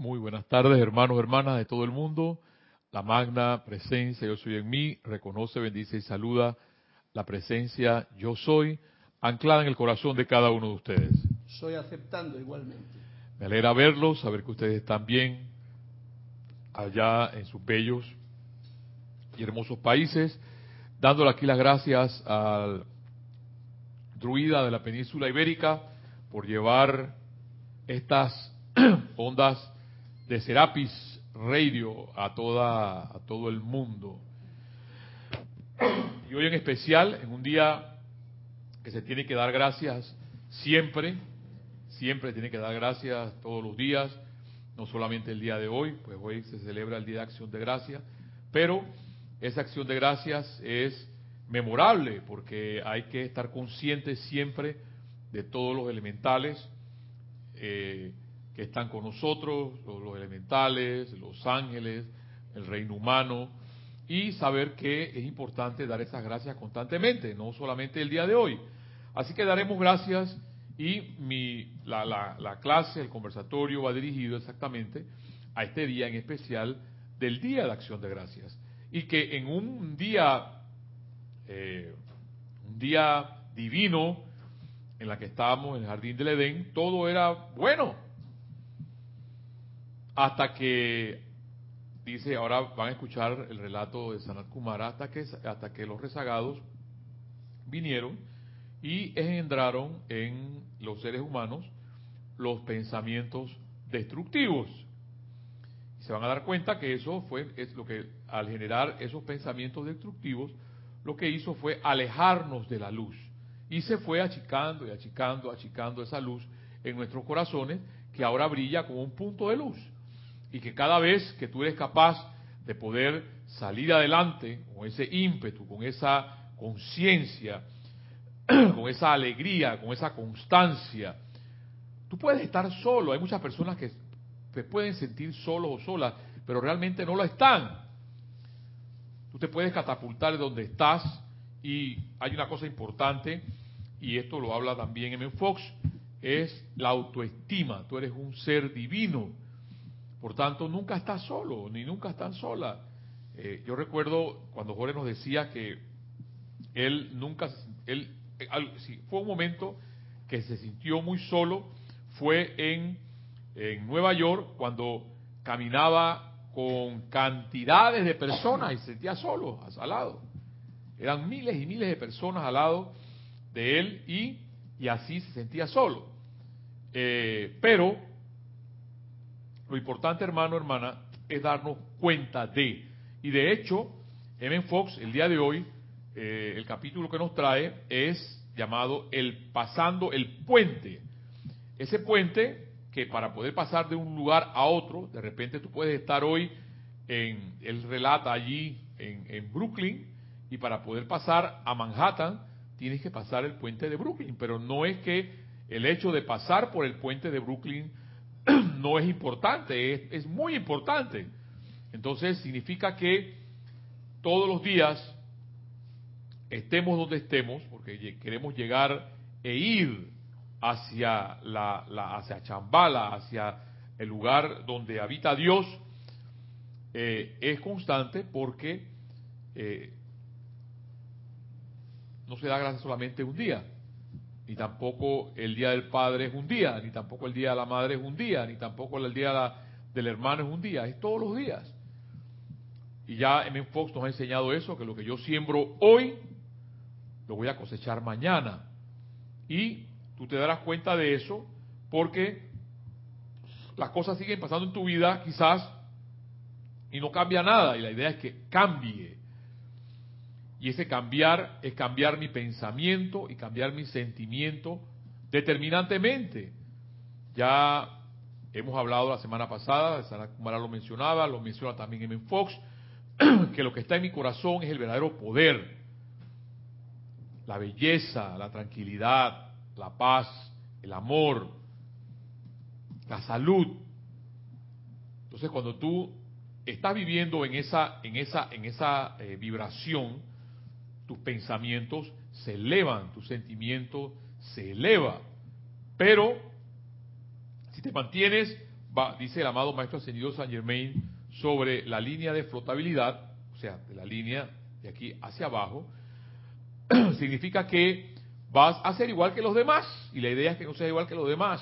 Muy buenas tardes, hermanos, hermanas de todo el mundo. La magna presencia Yo Soy en mí reconoce, bendice y saluda la presencia Yo Soy anclada en el corazón de cada uno de ustedes. Soy aceptando igualmente. Me alegra verlos, saber que ustedes están bien allá en sus bellos y hermosos países, dándole aquí las gracias al druida de la península ibérica por llevar estas ondas de Serapis Radio a toda a todo el mundo. Y hoy en especial, en un día que se tiene que dar gracias siempre, siempre tiene que dar gracias todos los días, no solamente el día de hoy, pues hoy se celebra el Día de Acción de Gracias, pero esa acción de gracias es memorable porque hay que estar conscientes siempre de todos los elementales eh, están con nosotros, los, elementales, los ángeles, el reino humano, y saber que es importante dar esas gracias constantemente, no solamente el día de hoy. Así que daremos gracias y mi, la, la, clase, el conversatorio va dirigido exactamente a este día en especial del Día de Acción de Gracias. Y que en un día, eh, un día divino, en la que estábamos en el jardín del Edén, todo era bueno. Hasta que, dice, ahora van a escuchar el relato de Sanat Kumara, hasta que, hasta que los rezagados vinieron y engendraron en los seres humanos los pensamientos destructivos. se van a dar cuenta que eso fue es lo que al generar esos pensamientos destructivos lo que hizo fue alejarnos de la luz y se fue achicando y achicando, achicando esa luz en nuestros corazones que ahora brilla como un punto de luz. Y que cada vez que tú eres capaz de poder salir adelante con ese ímpetu, con esa conciencia, con esa alegría, con esa constancia, tú puedes estar solo. Hay muchas personas que se pueden sentir solos o solas, pero realmente no lo están. Tú te puedes catapultar de donde estás y hay una cosa importante y esto lo habla también M. Fox, es la autoestima. Tú eres un ser divino. Por tanto, nunca estás solo, ni nunca estás sola. Eh, yo recuerdo cuando Jorge nos decía que él nunca, él, si fue un momento que se sintió muy solo, fue en, en Nueva York cuando caminaba con cantidades de personas y se sentía solo, al lado. Eran miles y miles de personas al lado de él y, y así se sentía solo. Eh, pero lo importante, hermano, hermana, es darnos cuenta de. Y de hecho, M. Fox, el día de hoy, eh, el capítulo que nos trae es llamado El pasando el puente. Ese puente que para poder pasar de un lugar a otro, de repente tú puedes estar hoy en, él relata allí en, en Brooklyn, y para poder pasar a Manhattan, tienes que pasar el puente de Brooklyn, pero no es que el hecho de pasar por el puente de Brooklyn no es importante, es, muy importante. Entonces significa que todos los días estemos donde estemos, porque queremos llegar e ir hacia la, hacia Chambala, hacia el lugar donde habita Dios, eh, es constante porque eh, no se da gracias solamente un día, ni tampoco el día del padre es un día, ni tampoco el día de la madre es un día, ni tampoco el día del hermano es un día, es todos los días. Y ya M. Fox nos ha enseñado eso, que lo que yo siembro hoy, lo voy a cosechar mañana. Y tú te darás cuenta de eso porque las cosas siguen pasando en tu vida quizás y no cambia nada. Y la idea es que cambie. Y ese cambiar es cambiar mi pensamiento y cambiar mi sentimiento determinantemente. Ya hemos hablado la semana pasada, Sara Kumara lo mencionaba, lo menciona también M. Fox, que lo que está en mi corazón es el verdadero poder, la belleza, la tranquilidad, la paz, el amor, la salud. Entonces, cuando tú estás viviendo en esa, en esa, en esa eh, vibración, tus pensamientos se elevan, tu sentimiento se eleva. Pero si te mantienes dice el amado Maestro Ascendido San Germain sobre la línea de flotabilidad, o sea, de la línea de aquí hacia abajo, significa que vas a ser igual que los demás. Y la idea es que no seas igual que los demás.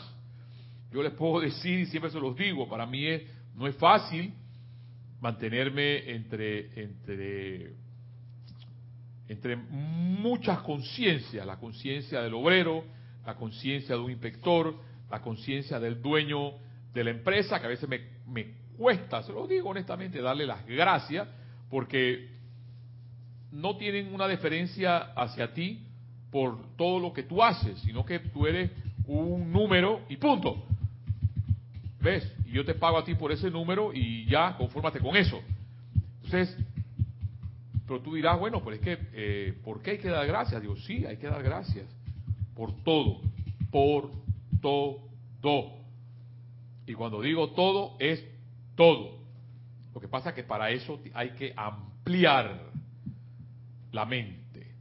Yo les puedo decir, y siempre se los digo, para mí no es fácil mantenerme entre, entre, entre muchas conciencias, la conciencia del obrero, la conciencia de un inspector, la conciencia del dueño de la empresa, que a veces me, cuesta, se lo digo honestamente, darle las gracias, porque no tienen una deferencia hacia ti por todo lo que tú haces, sino que tú eres un número y punto. ¿Ves? Y yo te pago a ti por ese número y ya, confórmate con eso. Entonces, pero tú dirás, bueno, pues es que, eh, ¿por qué hay que dar gracias? Digo, sí, hay que dar gracias. Por todo. Por todo. Y cuando digo todo, es todo. Lo que pasa es que para eso hay que ampliar la mente.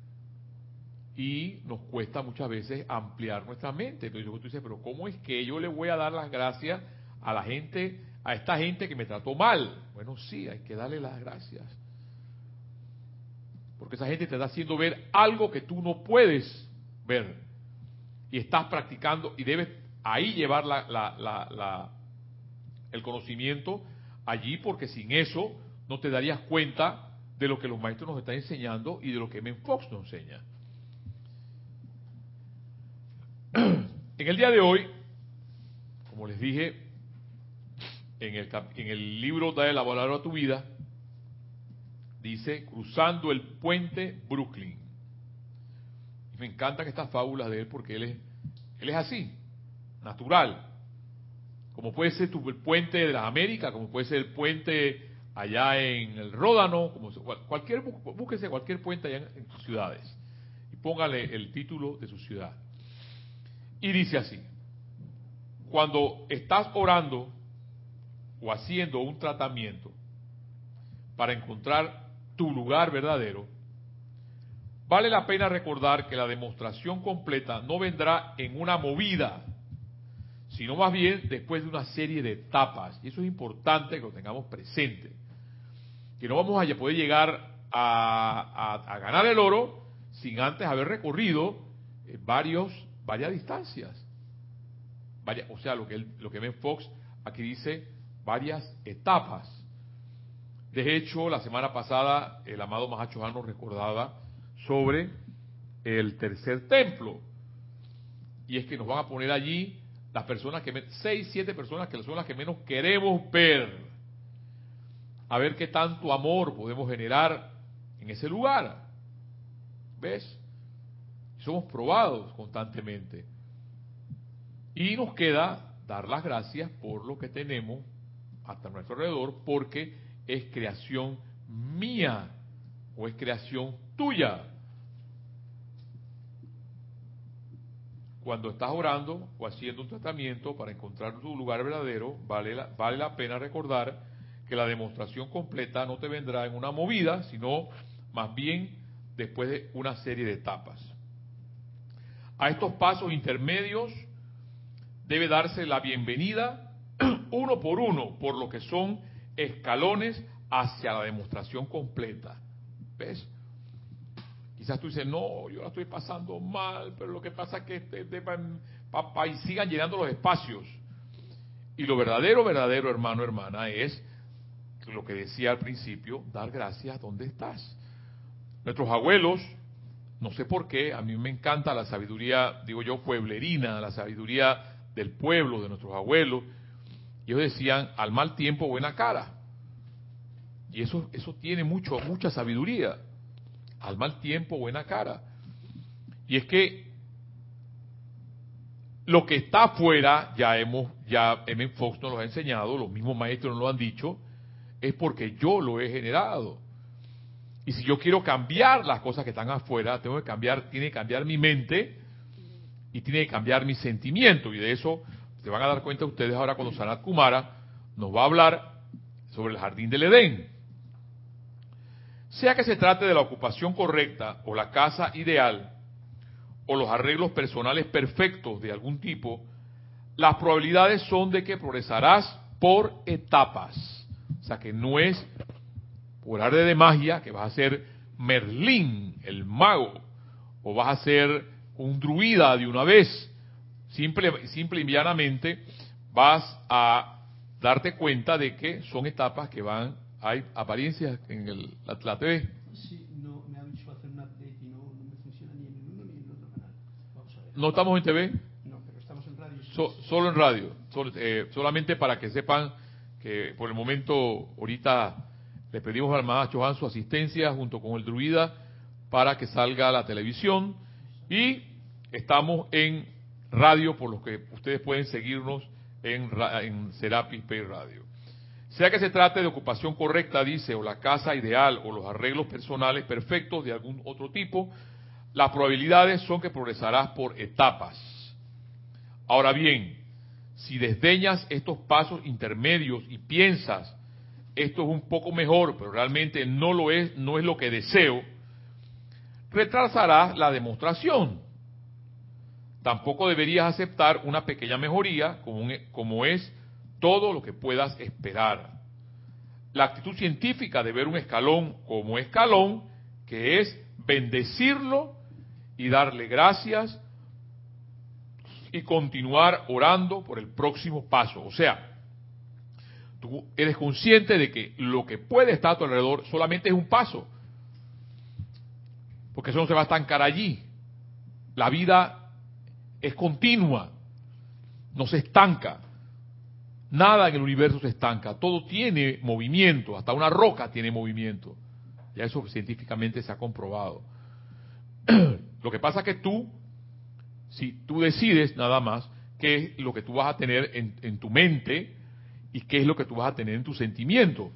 Y nos cuesta muchas veces ampliar nuestra mente. Entonces tú dices, pero ¿cómo es que yo le voy a dar las gracias a la gente, a esta gente que me trató mal? Bueno, sí, hay que darle las gracias. Porque esa gente te está haciendo ver algo que tú no puedes ver. Y estás practicando y debes ahí llevar la, la, la, el conocimiento allí porque sin eso no te darías cuenta de lo que los maestros nos están enseñando y de lo que Men Fox nos enseña. En el día de hoy, como les dije, en el, en el libro Da el a tu vida, dice, cruzando el puente Brooklyn. Y me encantan estas fábulas de él porque él es, él es así, natural. Como puede ser tu, el puente de las Américas, como puede ser el puente allá en el Ródano, como cualquier, búsquese cualquier puente allá en, sus ciudades y póngale el título de su ciudad. Y dice así, cuando estás orando o haciendo un tratamiento para encontrar tu lugar verdadero, vale la pena recordar que la demostración completa no vendrá en una movida, sino más bien después de una serie de etapas. Y eso es importante que lo tengamos presente que no vamos a poder llegar a, ganar el oro sin antes haber recorrido eh, varios, varias distancias. o sea, lo que, lo que Ben Fox aquí dice, varias etapas. De hecho, la semana pasada el amado Mahacho nos recordaba sobre el tercer templo. Y es que nos van a poner allí las personas que, seis, siete personas que son las que menos queremos ver a ver qué tanto amor podemos generar en ese lugar. ¿Ves? Somos probados constantemente. Y nos queda dar las gracias por lo que tenemos hasta nuestro alrededor, porque es creación mía o es creación tuya. Cuando estás orando o haciendo un tratamiento para encontrar tu lugar verdadero, vale la, vale la pena recordar que la demostración completa no te vendrá en una movida, sino más bien después de una serie de etapas. A estos pasos intermedios debe darse la bienvenida uno por uno, por lo que son escalones hacia la demostración completa. ¿Ves? Quizás tú dices, no, yo la estoy pasando mal, pero lo que pasa es que este, este, y sigan llenando los espacios. Y lo verdadero, verdadero, hermano, hermana, es lo que decía al principio, dar gracias donde estás. Nuestros abuelos, no sé por qué, a mí me encanta la sabiduría, digo yo, pueblerina, la sabiduría del pueblo, de nuestros abuelos. Y ellos decían, al mal tiempo, buena cara. Y eso, eso tiene mucho, mucha sabiduría. Al mal tiempo, buena cara. Y es que lo que está afuera, ya hemos, ya M. Fox nos lo ha enseñado, los mismos maestros nos lo han dicho, es porque yo lo he generado. Y si yo quiero cambiar las cosas que están afuera, tengo que cambiar, tiene que cambiar mi mente y tiene que cambiar mi sentimiento. Y de eso se van a dar cuenta ustedes ahora cuando Sanat Kumara nos va a hablar sobre el jardín del Edén. Sea que se trate de la ocupación correcta o la casa ideal o los arreglos personales perfectos de algún tipo, las probabilidades son de que progresarás por etapas. O sea que no es por arte de magia que vas a ser Merlín, el mago, o vas a ser un druida de una vez. Simple, simple y llanamente vas a darte cuenta de que son etapas que van, hay apariencias en el, la, la TV. Sí, no, me ha dicho hacer un update y no, no me funciona ni en el uno ni en el otro canal. Vamos a ver. No estamos en TV, No, pero estamos en radio. so- solo en radio. Sol- eh, solamente para que sepan que por el momento ahorita le pedimos al maestro Johan su asistencia junto con el druida para que salga a la televisión y estamos en radio por lo que ustedes pueden seguirnos en, en Serapis Pay Radio. Sea que se trate de ocupación correcta, dice, o la casa ideal, o los arreglos personales perfectos de algún otro tipo, las probabilidades son que progresarás por etapas. Ahora bien, si desdeñas estos pasos intermedios y piensas, esto es un poco mejor, pero realmente no lo es, no es lo que deseo, retrasarás la demostración. Tampoco deberías aceptar una pequeña mejoría como, un- como es todo lo que puedas esperar. La actitud científica de ver un escalón como escalón, que es bendecirlo y darle gracias y continuar orando por el próximo paso. O sea, tú eres consciente de que lo que puede estar a tu alrededor solamente es un paso. Porque eso no se va a estancar allí. La vida es continua, no se estanca. Nada en el universo se estanca, todo tiene movimiento, hasta una roca tiene movimiento. Ya eso científicamente se ha comprobado. Lo que pasa es que tú, si tú decides nada más qué es lo que tú vas a tener en, en tu mente y qué es lo que tú vas a tener en tu sentimiento,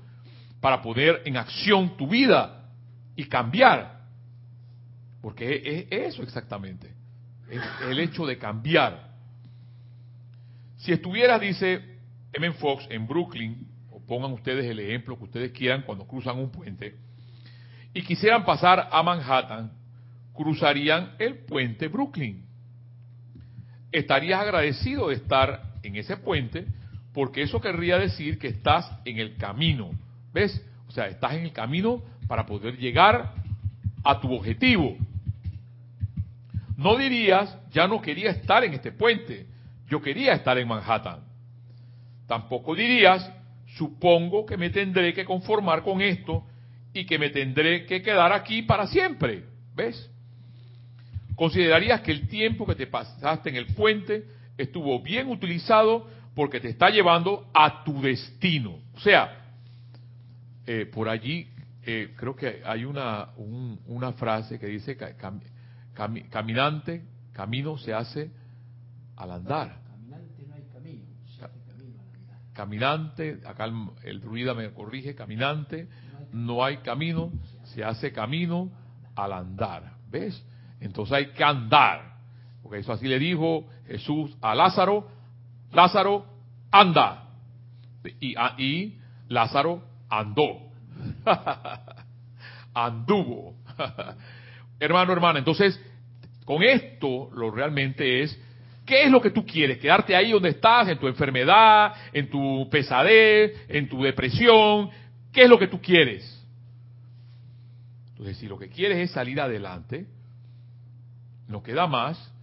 para poner en acción tu vida y cambiar. Porque es eso exactamente, es el hecho de cambiar. Si estuvieras, dice M. Fox, en Brooklyn, o pongan ustedes el ejemplo que ustedes quieran cuando cruzan un puente, y quisieran pasar a Manhattan, cruzarían el puente Brooklyn. Estarías agradecido de estar en ese puente porque eso querría decir que estás en el camino. ¿Ves? O sea, estás en el camino para poder llegar a tu objetivo. No dirías, ya no quería estar en este puente, yo quería estar en Manhattan. Tampoco dirías, supongo que me tendré que conformar con esto y que me tendré que quedar aquí para siempre. ¿Ves? Considerarías que el tiempo que te pasaste en el puente estuvo bien utilizado porque te está llevando a tu destino. O sea, eh, por allí eh, creo que hay una, un- una frase que dice que cam- cami- caminante, camino se hace al andar. Caminante no hay camino, se hace camino al andar. Caminante, acá el, el druida me corrige, caminante, no hay camino, se hace camino al andar. ¿Ves? Entonces hay que andar. Porque eso así le dijo Jesús a Lázaro, Lázaro, anda. Y, y Lázaro andó. Anduvo. Hermano, hermana, entonces, con esto lo realmente es, ¿qué es lo que tú quieres? ¿Quedarte ahí donde estás, en tu enfermedad, en tu pesadez, en tu depresión? ¿Qué es lo que tú quieres? Entonces, si lo que quieres es salir adelante, no queda más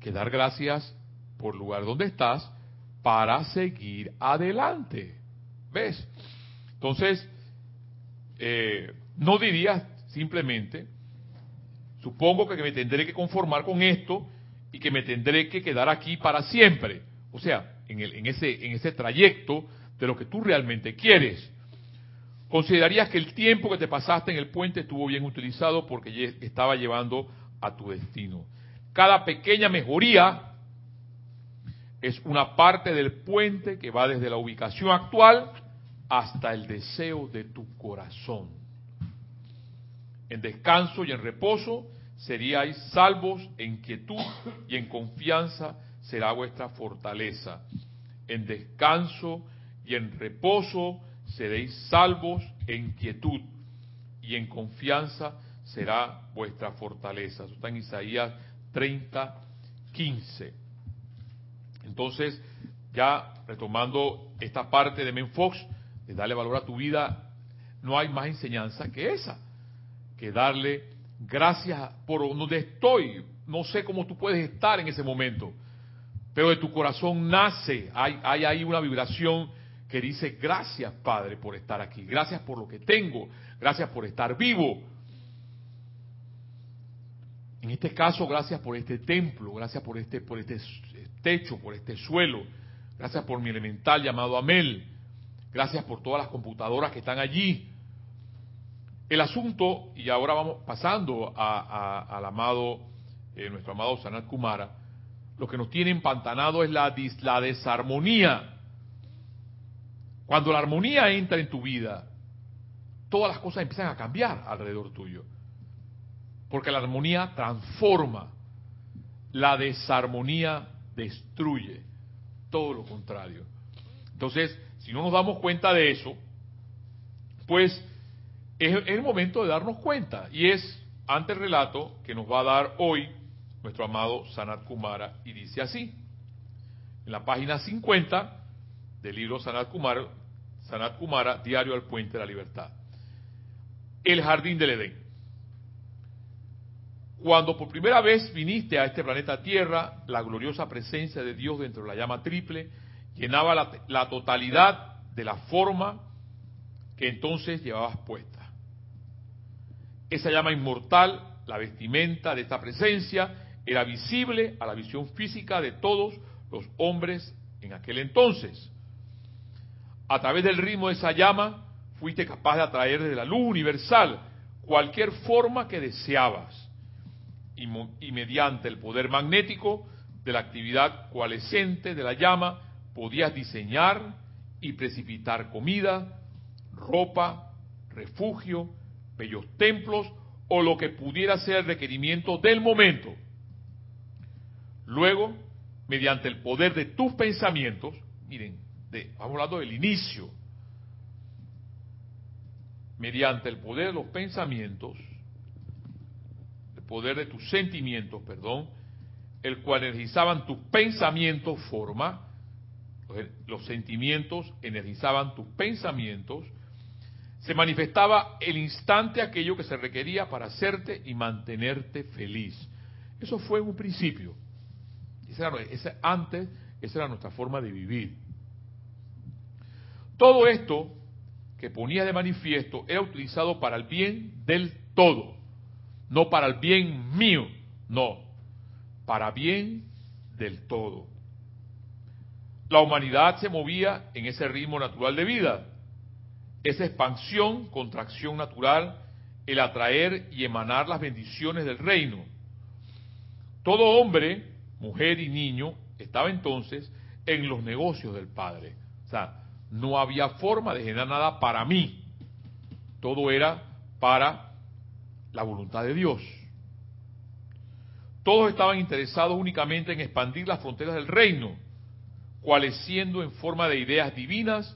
que dar gracias por el lugar donde estás para seguir adelante. ¿Ves? Entonces, eh, no dirías simplemente, supongo que me tendré que conformar con esto y que me tendré que quedar aquí para siempre. O sea, en, el- en ese, en ese trayecto de lo que tú realmente quieres. Considerarías que el tiempo que te pasaste en el puente estuvo bien utilizado porque estaba llevando a tu destino. Cada pequeña mejoría es una parte del puente que va desde la ubicación actual hasta el deseo de tu corazón. En descanso y en reposo seríais salvos en quietud y en confianza será vuestra fortaleza. En descanso y en reposo seréis salvos en quietud y en confianza será vuestra fortaleza. Eso está en Isaías 30, 15. Entonces, ya retomando esta parte de Menfox, de darle valor a tu vida, no hay más enseñanza que esa, que darle gracias por donde estoy. No sé cómo tú puedes estar en ese momento, pero de tu corazón nace, hay, hay ahí una vibración que dice gracias Padre por estar aquí, gracias por lo que tengo, gracias por estar vivo. En este caso, gracias por este templo, gracias por este, por este techo, por este suelo, gracias por mi elemental llamado Amel, gracias por todas las computadoras que están allí. El asunto, y ahora vamos pasando al amado, eh, nuestro amado Sanat Kumara, lo que nos tiene empantanado es la, la desarmonía cuando la armonía entra en tu vida, todas las cosas empiezan a cambiar alrededor tuyo. Porque la armonía transforma, la desarmonía destruye, todo lo contrario. Entonces, si no nos damos cuenta de eso, pues es, el momento de darnos cuenta. Y es ante el relato que nos va a dar hoy nuestro amado Sanat Kumara, y dice así, en la página 50 del libro Sanat Kumara, Sanat Kumara, Diario al Puente de la Libertad. El Jardín del Edén. Cuando por primera vez viniste a este planeta Tierra, la gloriosa presencia de Dios dentro de la llama triple llenaba la, la totalidad de la forma que entonces llevabas puesta. Esa llama inmortal, la vestimenta de esta presencia, era visible a la visión física de todos los hombres en aquel entonces. A través del ritmo de esa llama, fuiste capaz de atraer desde la luz universal cualquier forma que deseabas. Y, mediante el poder magnético de la actividad coalescente de la llama, podías diseñar y precipitar comida, ropa, refugio, bellos templos o lo que pudiera ser el requerimiento del momento. Luego, mediante el poder de tus pensamientos, miren, vamos hablando del inicio, mediante el poder de los pensamientos, el poder de tus sentimientos, perdón, el cual energizaban tus pensamientos, forma, los sentimientos energizaban tus pensamientos, se manifestaba el instante aquello que se requería para hacerte y mantenerte feliz. Eso fue en un principio. antes, esa era nuestra forma de vivir. Todo esto que ponía de manifiesto era utilizado para el bien del todo, no para el bien mío, no, para bien del todo. La humanidad se movía en ese ritmo natural de vida, esa expansión, contracción natural, el atraer y emanar las bendiciones del reino. Todo hombre, mujer y niño estaba entonces en los negocios del Padre. O sea, no había forma de generar nada para mí. Todo era para la voluntad de Dios. Todos estaban interesados únicamente en expandir las fronteras del reino, coalesciendo en forma de ideas divinas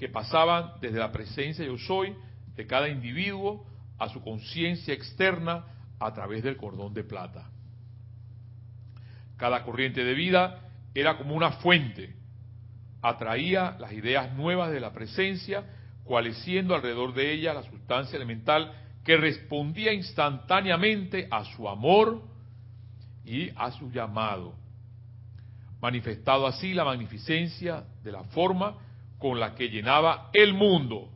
que pasaban desde la presencia yo soy de cada individuo a su conciencia externa a través del cordón de plata. Cada corriente de vida era como una fuente atraía las ideas nuevas de la presencia, coalesciendo alrededor de ella la sustancia elemental que respondía instantáneamente a su amor y a su llamado, manifestado así la magnificencia de la forma con la que llenaba el mundo.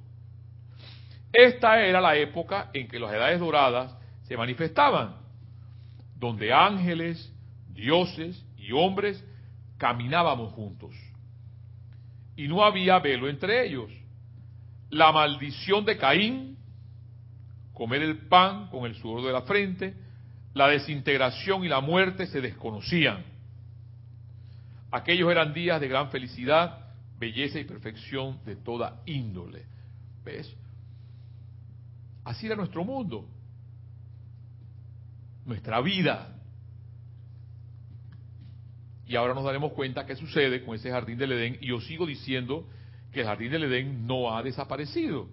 Esta era la época en que las edades doradas se manifestaban, donde ángeles, dioses y hombres caminábamos juntos y no había velo entre ellos. La maldición de Caín, comer el pan con el sudor de la frente, la desintegración y la muerte se desconocían. Aquellos eran días de gran felicidad, belleza y perfección de toda índole. ¿Ves? Así era nuestro mundo, nuestra vida. Y ahora nos daremos cuenta qué sucede con ese jardín del Edén. Y yo sigo diciendo que el jardín del Edén no ha desaparecido.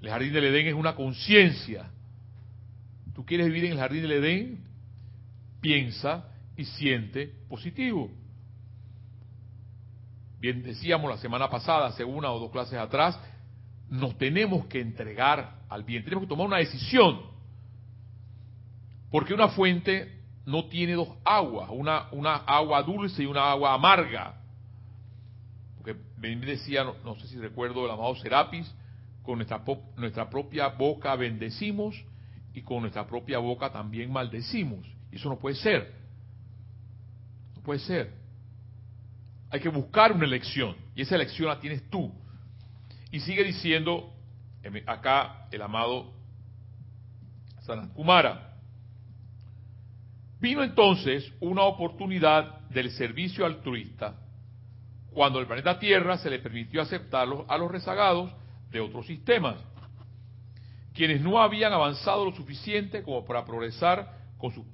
El jardín del Edén es una conciencia. Tú quieres vivir en el jardín del Edén, piensa y siente positivo. Bien decíamos la semana pasada, hace una o dos clases atrás, nos tenemos que entregar al bien, tenemos que tomar una decisión. Porque una fuente no tiene dos aguas, una, una agua dulce y una agua amarga. Porque decía, no, sé si recuerdo el amado Serapis, con nuestra, nuestra propia boca bendecimos y con nuestra propia boca también maldecimos. Y eso no puede ser. No puede ser. Hay que buscar una elección. Y esa elección la tienes tú. Y sigue diciendo acá el amado Sanat Kumara. Vino entonces una oportunidad del servicio altruista cuando el planeta Tierra se le permitió aceptarlos a los rezagados de otros sistemas, quienes no habían avanzado lo suficiente como para progresar con sus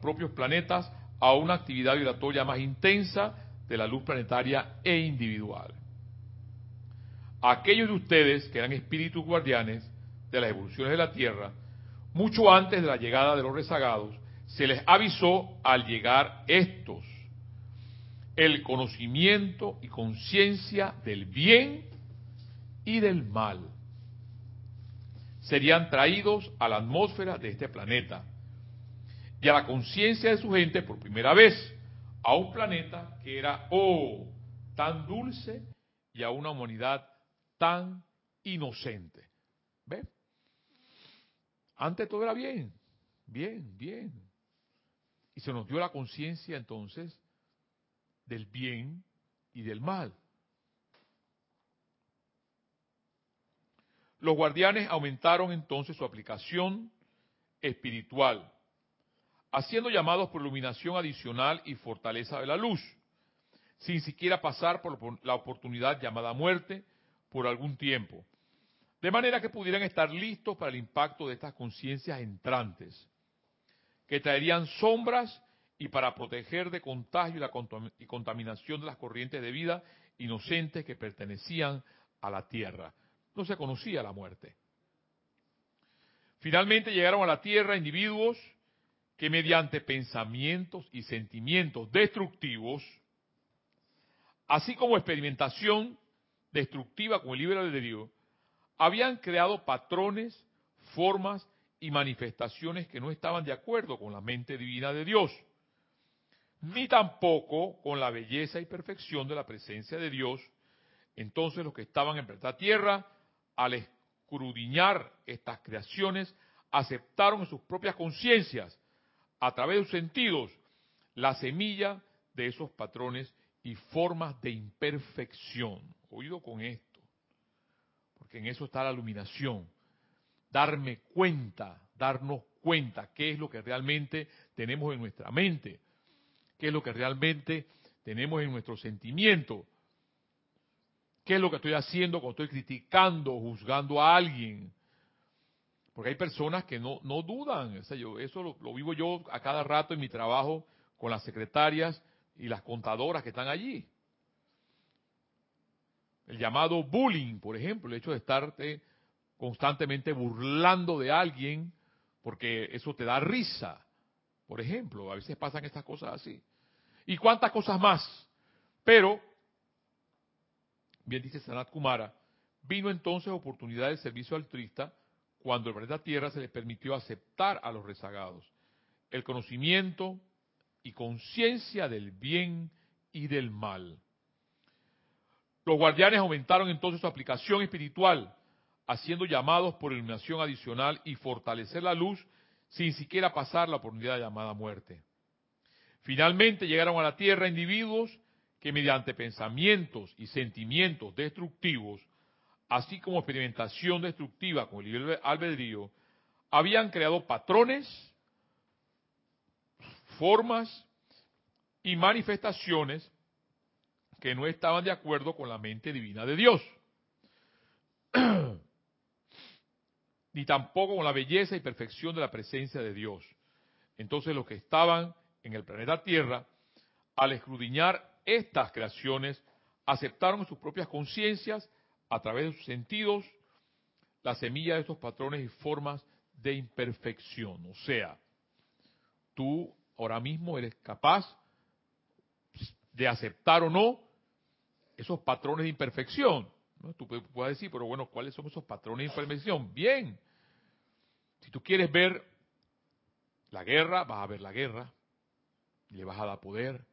propios planetas a una actividad vibratoria más intensa de la luz planetaria e individual. Aquellos de ustedes que eran espíritus guardianes de las evoluciones de la Tierra, mucho antes de la llegada de los rezagados, se les avisó al llegar estos el conocimiento y conciencia del bien y del mal. Serían traídos a la atmósfera de este planeta y a la conciencia de su gente por primera vez a un planeta que era, oh, tan dulce y a una humanidad tan inocente. ¿Ve? Antes todo era bien, bien, bien. Y se nos dio la conciencia entonces del bien y del mal. Los guardianes aumentaron entonces su aplicación espiritual, haciendo llamados por iluminación adicional y fortaleza de la luz, sin siquiera pasar por la oportunidad llamada muerte por algún tiempo, de manera que pudieran estar listos para el impacto de estas conciencias entrantes, que traerían sombras y para proteger de contagio y la y contaminación de las corrientes de vida inocentes que pertenecían a la tierra no se conocía la muerte. Finalmente llegaron a la tierra individuos que mediante pensamientos y sentimientos destructivos, así como experimentación destructiva con el libre albedrío, habían creado patrones, formas y manifestaciones que no estaban de acuerdo con la mente divina de Dios, ni tampoco con la belleza y perfección de la presencia de Dios. Entonces los que estaban en la tierra al escrudiñar estas creaciones, aceptaron en sus propias conciencias, a través de sus sentidos, la semilla de esos patrones y formas de imperfección. Oído con esto, porque en eso está la iluminación. Darme cuenta, darnos cuenta qué es lo que realmente tenemos en nuestra mente, qué es lo que realmente tenemos en nuestro sentimiento, ¿Qué es lo que estoy haciendo cuando estoy criticando, juzgando a alguien? Porque hay personas que no, no dudan. yo, eso lo, vivo yo a cada rato en mi trabajo con las secretarias y las contadoras que están allí. El llamado bullying, por ejemplo, el hecho de estarte constantemente burlando de alguien porque eso te da risa. Por ejemplo, a veces pasan estas cosas así. ¿Y cuántas cosas más? Pero bien dice Sanat Kumara, vino entonces oportunidad de servicio altruista cuando el planeta Tierra se le permitió aceptar a los rezagados el conocimiento y conciencia del bien y del mal. Los guardianes aumentaron entonces su aplicación espiritual, haciendo llamados por iluminación adicional y fortalecer la luz sin siquiera pasar la oportunidad llamada muerte. Finalmente llegaron a la Tierra individuos que mediante pensamientos y sentimientos destructivos, así como experimentación destructiva con el libre albedrío, habían creado patrones, formas y manifestaciones que no estaban de acuerdo con la mente divina de Dios, ni tampoco con la belleza y perfección de la presencia de Dios. Entonces los que estaban en el planeta Tierra, al escrudiñar estas creaciones aceptaron sus propias conciencias, a través de sus sentidos, la semilla de estos patrones y formas de imperfección. O sea, tú ahora mismo eres capaz de aceptar o no esos patrones de imperfección. Tú puedes decir, pero bueno, ¿cuáles son esos patrones de imperfección? Bien, si tú quieres ver la guerra, vas a ver la guerra y le vas a dar poder.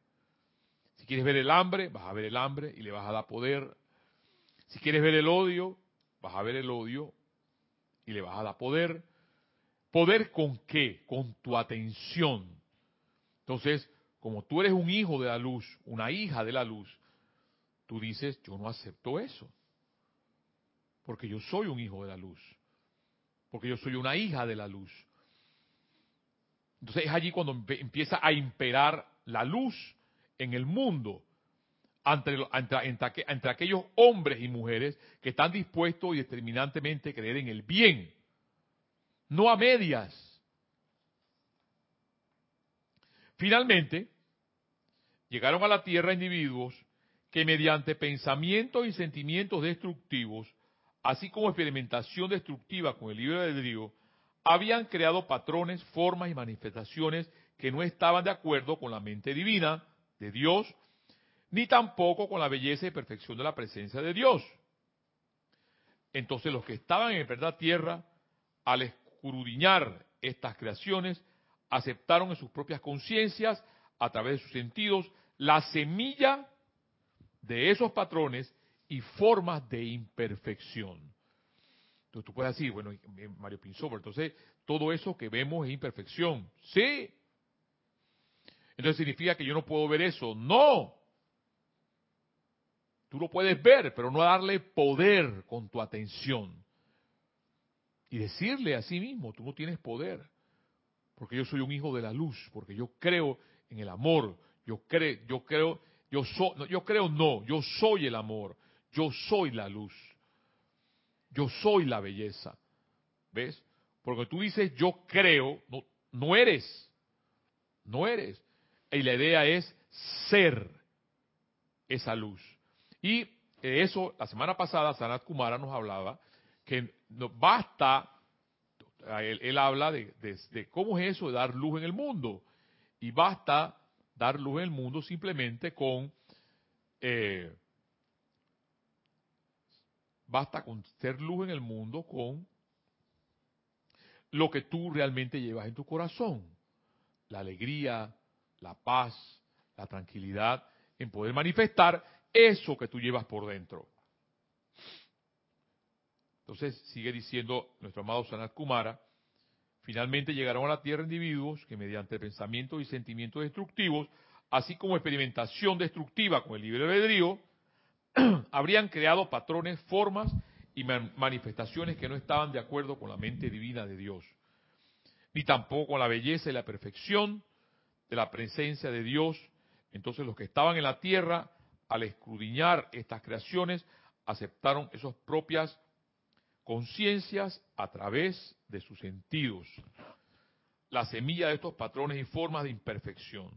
Si quieres ver el hambre, vas a ver el hambre y le vas a dar poder. Si quieres ver el odio, vas a ver el odio y le vas a dar poder. ¿Poder con qué? Con tu atención. Entonces, como tú eres un hijo de la luz, una hija de la luz, tú dices, yo no acepto eso. Porque yo soy un hijo de la luz. Porque yo soy una hija de la luz. Entonces es allí cuando empieza a imperar la luz en el mundo entre, aquellos hombres y mujeres que están dispuestos y determinantemente a creer en el bien, no a medias. Finalmente, llegaron a la tierra individuos que mediante pensamientos y sentimientos destructivos, así como experimentación destructiva con el libre albedrío, habían creado patrones, formas y manifestaciones que no estaban de acuerdo con la mente divina de Dios, ni tampoco con la belleza y perfección de la presencia de Dios. Entonces los que estaban en verdad tierra, al escudriñar estas creaciones, aceptaron en sus propias conciencias, a través de sus sentidos, la semilla de esos patrones y formas de imperfección. Entonces tú puedes decir, bueno, Mario Pinzón, entonces todo eso que vemos es imperfección. Sí. Entonces significa que yo no puedo ver eso. No. Tú lo puedes ver, pero no darle poder con tu atención. Y decirle a sí mismo, tú no tienes poder, porque yo soy un hijo de la luz, porque yo creo en el amor, yo creo, yo creo yo, yo creo no, yo soy el amor, yo soy la luz, yo soy la belleza. ¿Ves? Porque tú dices yo creo, no, no eres, no eres. Y la idea es ser esa luz. Y eso, la semana pasada, Sanat Kumara nos hablaba que basta, él, habla de, de, cómo es eso de dar luz en el mundo. Y basta dar luz en el mundo simplemente con, eh, basta con ser luz en el mundo con lo que tú realmente llevas en tu corazón, la alegría, la paz, la tranquilidad, en poder manifestar eso que tú llevas por dentro. Entonces sigue diciendo nuestro amado Sanat Kumara, Finalmente llegaron a la tierra individuos que mediante pensamientos y sentimientos destructivos, así como experimentación destructiva con el libre albedrío, habrían creado patrones, formas y manifestaciones que no estaban de acuerdo con la mente divina de Dios, ni tampoco con la belleza y la perfección de la presencia de Dios. Entonces los que estaban en la tierra, al escudriñar estas creaciones, aceptaron esas propias conciencias a través de sus sentidos, la semilla de estos patrones y formas de imperfección.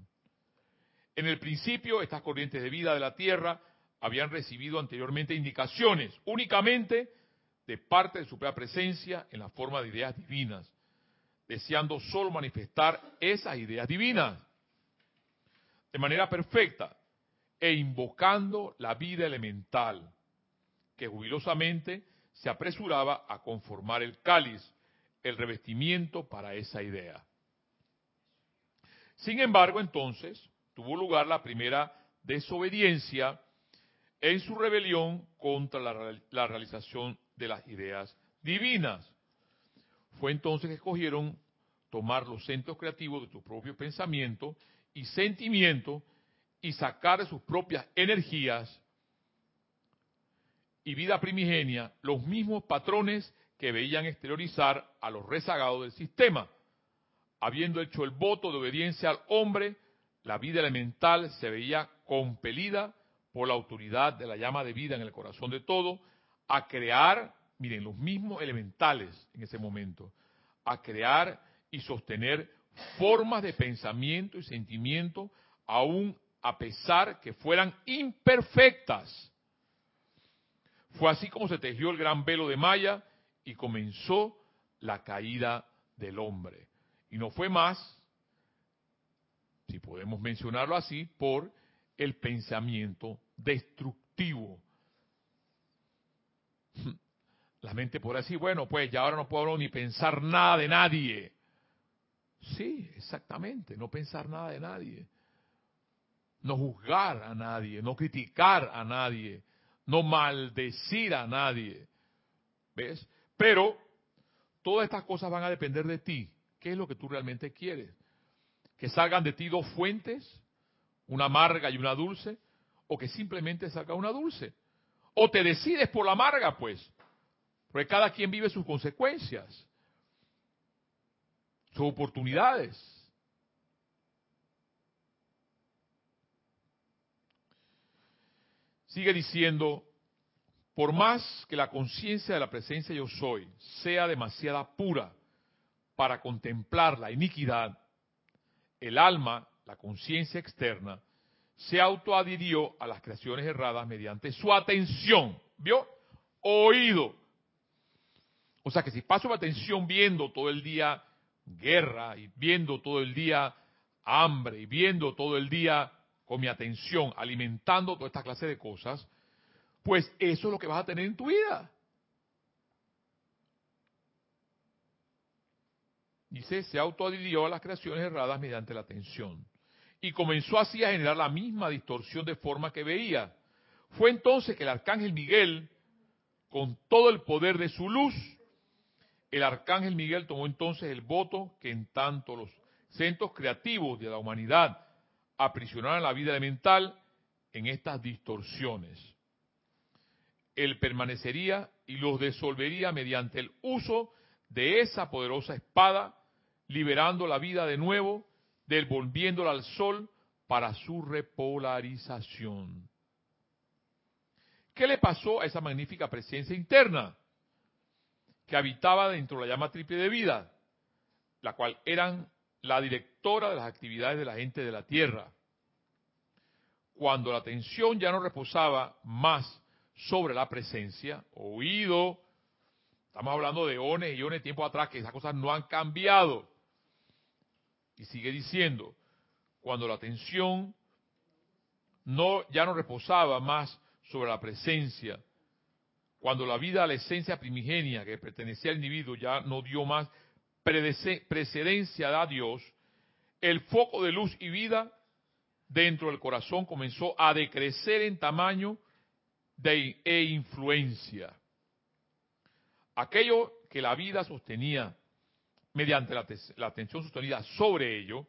En el principio, estas corrientes de vida de la Tierra habían recibido anteriormente indicaciones únicamente de parte de su propia presencia en la forma de ideas divinas, deseando solo manifestar esas ideas divinas de manera perfecta e invocando la vida elemental, que jubilosamente se apresuraba a conformar el cáliz, el revestimiento para esa idea. Sin embargo, entonces, tuvo lugar la primera desobediencia en su rebelión contra la, realización de las ideas divinas. Fue entonces que escogieron tomar los centros creativos de tu propio pensamiento y sentimiento y sacar de sus propias energías y vida primigenia los mismos patrones que veían exteriorizar a los rezagados del sistema. Habiendo hecho el voto de obediencia al hombre, la vida elemental se veía compelida por la autoridad de la llama de vida en el corazón de todo a crear, miren, los mismos elementales en ese momento, a crear y sostener formas de pensamiento y sentimiento aún a pesar que fueran imperfectas fue así como se tejió el gran velo de Maya y comenzó la caída del hombre. Y no fue más, si podemos mencionarlo así, por el pensamiento destructivo. La mente podrá decir, bueno, pues ya ahora no puedo ni pensar nada de nadie. Sí, exactamente, no pensar nada de nadie. No juzgar a nadie, no criticar a nadie, no maldecir a nadie. ¿Ves? Pero todas estas cosas van a depender de ti. ¿Qué es lo que tú realmente quieres? ¿Que salgan de ti dos fuentes, una amarga y una dulce? ¿O que simplemente salga una dulce? ¿O te decides por la amarga, pues? Porque cada quien vive sus consecuencias, sus oportunidades. Sigue diciendo, por más que la conciencia de la presencia yo soy sea demasiada pura para contemplar la iniquidad, el alma, la conciencia externa, se autoadhirió a las creaciones erradas mediante su atención, ¿vio? Oído. O sea que si paso mi atención viendo todo el día guerra y viendo todo el día hambre y viendo todo el día con mi atención, alimentando toda esta clase de cosas, pues eso es lo que vas a tener en tu vida. Dice, se autoadhirió a las creaciones erradas mediante la atención. Y comenzó así a generar la misma distorsión de forma que veía. Fue entonces que el arcángel Miguel, con todo el poder de su luz, el arcángel Miguel tomó entonces el voto que en tanto los centros creativos de la humanidad aprisionaran la vida elemental en estas distorsiones. Él permanecería y los disolvería mediante el uso de esa poderosa espada, liberando la vida de nuevo, devolviéndola al sol para su repolarización. ¿Qué le pasó a esa magnífica presencia interna que habitaba dentro de la llama triple de vida, la cual eran la directora de las actividades de la gente de la tierra? Cuando la atención ya no reposaba más sobre la presencia, oído, estamos hablando de ones y ones de tiempo atrás, que esas cosas no han cambiado. Y sigue diciendo, cuando la atención no, ya no reposaba más sobre la presencia, cuando la vida a la esencia primigenia que pertenecía al individuo ya no dio más precedencia a Dios, el foco de luz y vida dentro del corazón comenzó a decrecer en tamaño de, e influencia. Aquello que la vida sostenía mediante la, la, atención sostenida sobre ello,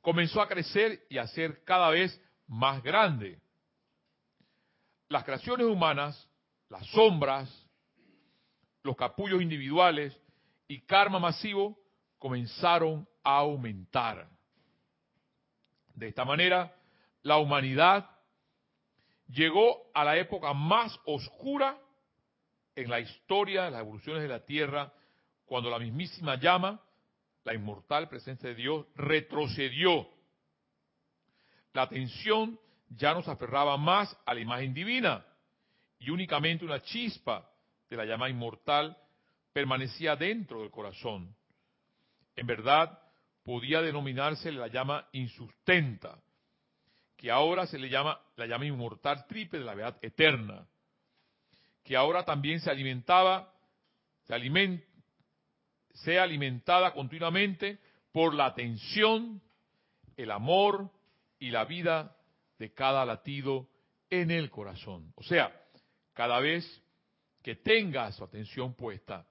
comenzó a crecer y a ser cada vez más grande. Las creaciones humanas, las sombras, los capullos individuales y karma masivo comenzaron a aumentar. De esta manera, la humanidad llegó a la época más oscura en la historia de las evoluciones de la Tierra, cuando la mismísima llama, la inmortal presencia de Dios, retrocedió. La atención ya no se aferraba más a la imagen divina y únicamente una chispa de la llama inmortal permanecía dentro del corazón. En verdad, podía denominarse la llama insustenta, que ahora se le llama la llama inmortal triple de la verdad eterna, que ahora también se alimentaba, se alimenta, sea alimentada continuamente por la atención, el amor y la vida de cada latido en el corazón. O sea, cada vez que tenga su atención puesta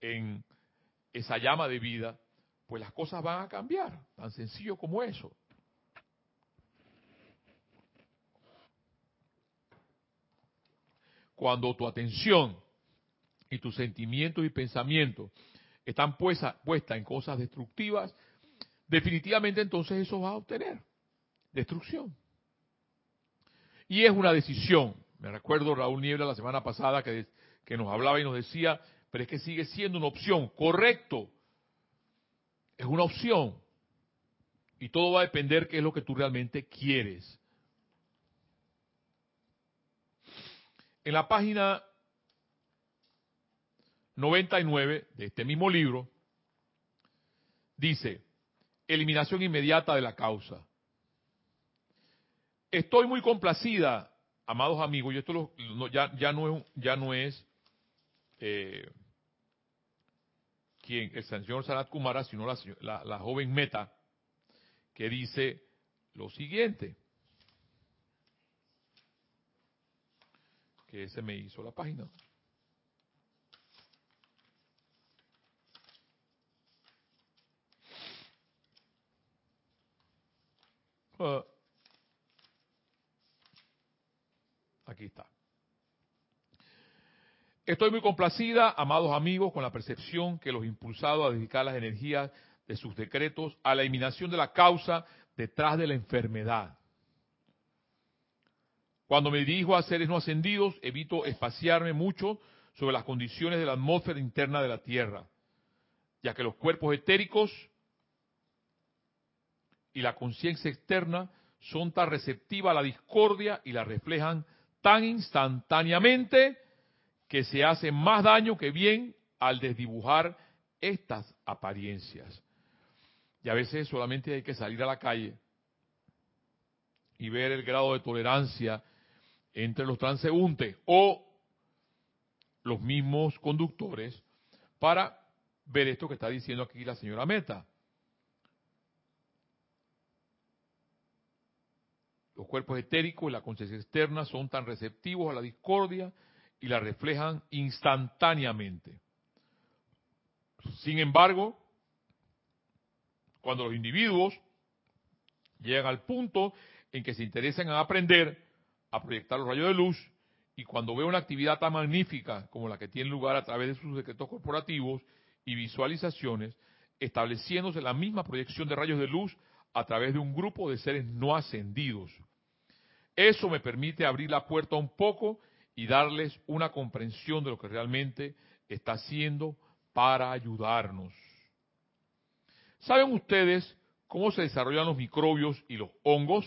en esa llama de vida, pues las cosas van a cambiar, tan sencillo como eso. Cuando tu atención y tus sentimientos y pensamientos están puestas puesta en cosas destructivas, definitivamente entonces eso va a obtener destrucción. Y es una decisión. Me recuerdo Raúl Niebla la semana pasada que, que nos hablaba y nos decía, pero es que sigue siendo una opción. Correcto. Es una opción. Y todo va a depender qué es lo que tú realmente quieres. En la página 99 de este mismo libro, dice, eliminación inmediata de la causa. Estoy muy complacida amados amigos, y esto lo- no- ya, no es, ya no es eh, quien, el señor Sanat Kumara, sino la, joven Meta, que dice lo siguiente. Que se me hizo la página. Ah. Aquí está. Estoy muy complacida, amados amigos, con la percepción que los impulsado a dedicar las energías de sus decretos a la eliminación de la causa detrás de la enfermedad. Cuando me dirijo a seres no ascendidos, evito espaciarme mucho sobre las condiciones de la atmósfera interna de la Tierra, ya que los cuerpos etéricos y la conciencia externa son tan receptivas a la discordia y la reflejan tan instantáneamente que se hace más daño que bien al desdibujar estas apariencias. Y a veces solamente hay que salir a la calle y ver el grado de tolerancia entre los transeúntes o los mismos conductores para ver esto que está diciendo aquí la señora Meta. Los cuerpos etéricos y la conciencia externa son tan receptivos a la discordia y la reflejan instantáneamente. Sin embargo, cuando los individuos llegan al punto en que se interesan en aprender a proyectar los rayos de luz, y cuando veo una actividad tan magnífica como la que tiene lugar a través de sus decretos corporativos y visualizaciones, estableciéndose la misma proyección de rayos de luz a través de un grupo de seres no ascendidos. Eso me permite abrir la puerta un poco y darles una comprensión de lo que realmente está haciendo para ayudarnos. ¿Saben ustedes cómo se desarrollan los microbios y los hongos?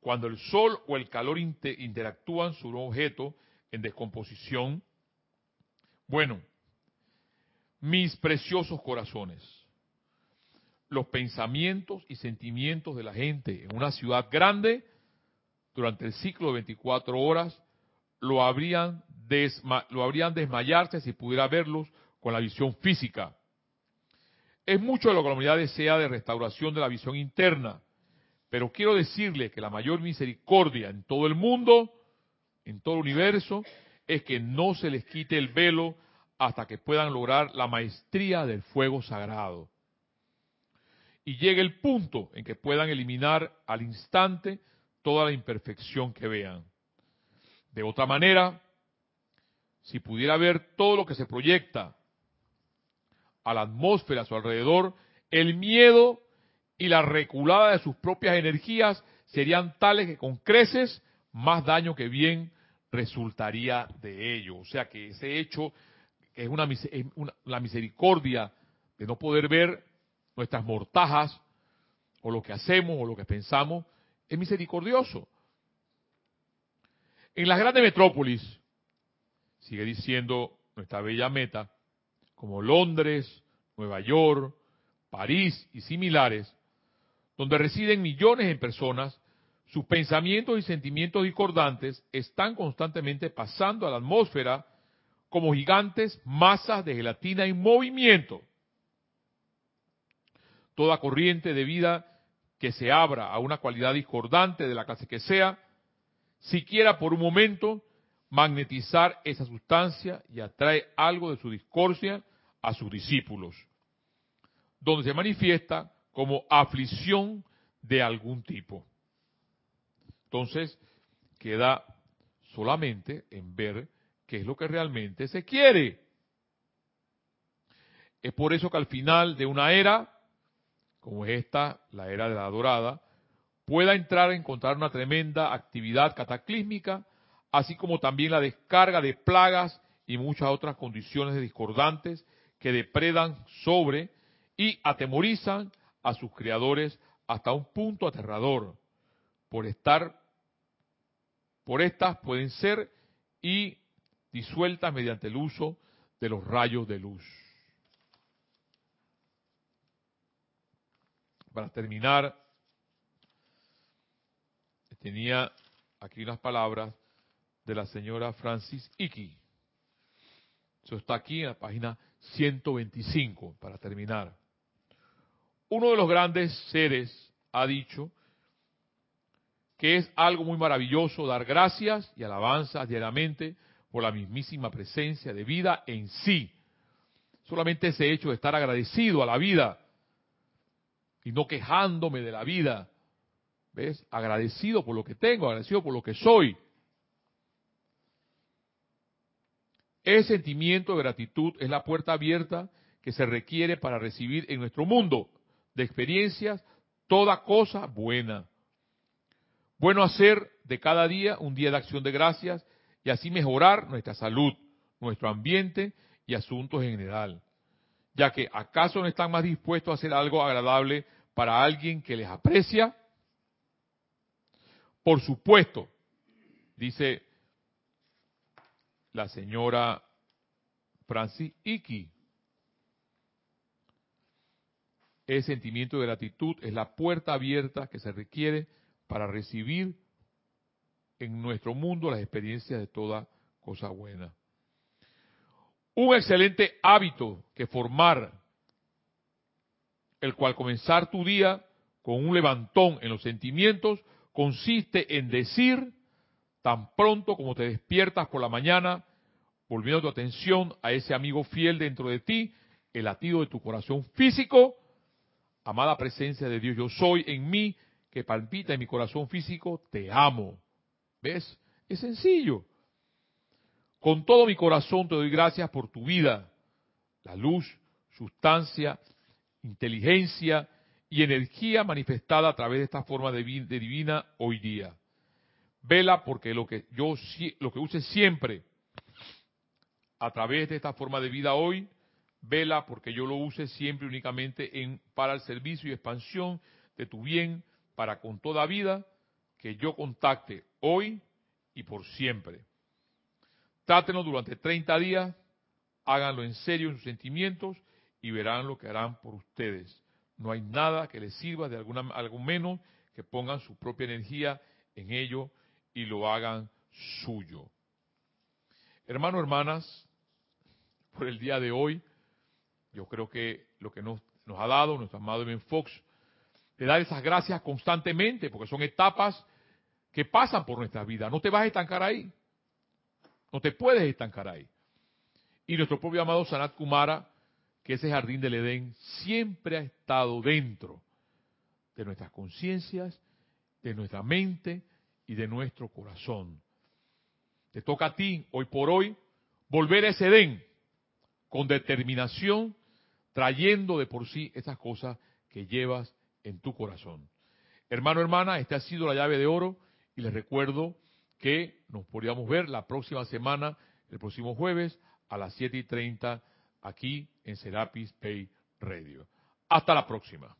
Cuando el sol o el calor inter interactúan sobre un objeto en descomposición, bueno, mis preciosos corazones, los pensamientos y sentimientos de la gente en una ciudad grande durante el ciclo de 24 horas lo habrían, desma lo habrían desmayarse si pudiera verlos con la visión física. Es mucho de lo que la humanidad desea de restauración de la visión interna, pero quiero decirle que la mayor misericordia en todo el mundo, en todo el universo, es que no se les quite el velo hasta que puedan lograr la maestría del fuego sagrado. Y llegue el punto en que puedan eliminar al instante toda la imperfección que vean. De otra manera, si pudiera ver todo lo que se proyecta a la atmósfera a su alrededor, el miedo y la reculada de sus propias energías serían tales que con creces más daño que bien resultaría de ello. O sea que ese hecho es una, es una la misericordia de no poder ver nuestras mortajas o lo que hacemos o lo que pensamos es misericordioso. En las grandes metrópolis, sigue diciendo nuestra bella meta, como Londres, Nueva York, París y similares, donde residen millones de personas, sus pensamientos y sentimientos discordantes están constantemente pasando a la atmósfera como gigantes masas de gelatina en movimiento. Toda corriente de vida que se abra a una cualidad discordante de la clase que sea, siquiera por un momento, magnetizar esa sustancia y atrae algo de su discordia a sus discípulos, donde se manifiesta como aflicción de algún tipo. Entonces, queda solamente en ver qué es lo que realmente se quiere. Es por eso que al final de una era, como es esta, la era de la dorada, pueda entrar a encontrar una tremenda actividad cataclísmica, así como también la descarga de plagas y muchas otras condiciones discordantes que depredan sobre y atemorizan a sus creadores hasta un punto aterrador. Por estar, por estas pueden ser y disueltas mediante el uso de los rayos de luz. Para terminar, tenía aquí unas palabras de la señora Francis Icky. Eso está aquí en la página 125, para terminar. Uno de los grandes seres ha dicho que es algo muy maravilloso dar gracias y alabanzas diariamente por la mismísima presencia de vida en sí. Solamente ese hecho de estar agradecido a la vida y no quejándome de la vida. ¿Ves? Agradecido por lo que tengo, agradecido por lo que soy. Ese sentimiento de gratitud es la puerta abierta que se requiere para recibir en nuestro mundo de experiencias toda cosa buena. Bueno hacer de cada día un día de acción de gracias y así mejorar nuestra salud, nuestro ambiente y asuntos en general. Ya que acaso no están más dispuestos a hacer algo agradable para alguien que les aprecia. Por supuesto, dice la señora Francis Iki. El sentimiento de gratitud es la puerta abierta que se requiere para recibir en nuestro mundo las experiencias de toda cosa buena. Un excelente hábito que formar, el cual comenzar tu día con un levantón en los sentimientos, consiste en decir tan pronto como te despiertas por la mañana, volviendo tu atención a ese amigo fiel dentro de ti, el latido de tu corazón físico, amada presencia de Dios, yo soy en mí, que palpita en mi corazón físico, te amo. ¿Ves? Es sencillo. Con todo mi corazón te doy gracias por tu vida, la luz, sustancia, inteligencia y energía manifestada a través de esta forma de, de divina hoy día. Vela porque lo que yo lo que use siempre a través de esta forma de vida hoy, vela porque yo lo use siempre únicamente en para el servicio y expansión de tu bien para con toda vida que yo contacte hoy y por siempre. Trátenlo durante 30 días, háganlo en serio en sus sentimientos y verán lo que harán por ustedes. No hay nada que les sirva de alguna, algo menos que pongan su propia energía en ello y lo hagan suyo. Hermanos, hermanas, por el día de hoy, yo creo que lo que nos, nos ha dado nuestro amado Ben Fox, de dar esas gracias constantemente, porque son etapas que pasan por nuestra vida. No te vas a estancar ahí. No te puedes estancar ahí. Y nuestro propio amado Sanat Kumara, que ese jardín del Edén siempre ha estado dentro de nuestras conciencias, de nuestra mente y de nuestro corazón. Te toca a ti, hoy por hoy, volver a ese Edén con determinación, trayendo de por sí esas cosas que llevas en tu corazón. Hermano, hermana, esta ha sido la llave de oro y les recuerdo que nos podríamos ver la próxima semana, el próximo jueves, a las 7 y 30, aquí en Serapis Pay Radio. Hasta la próxima.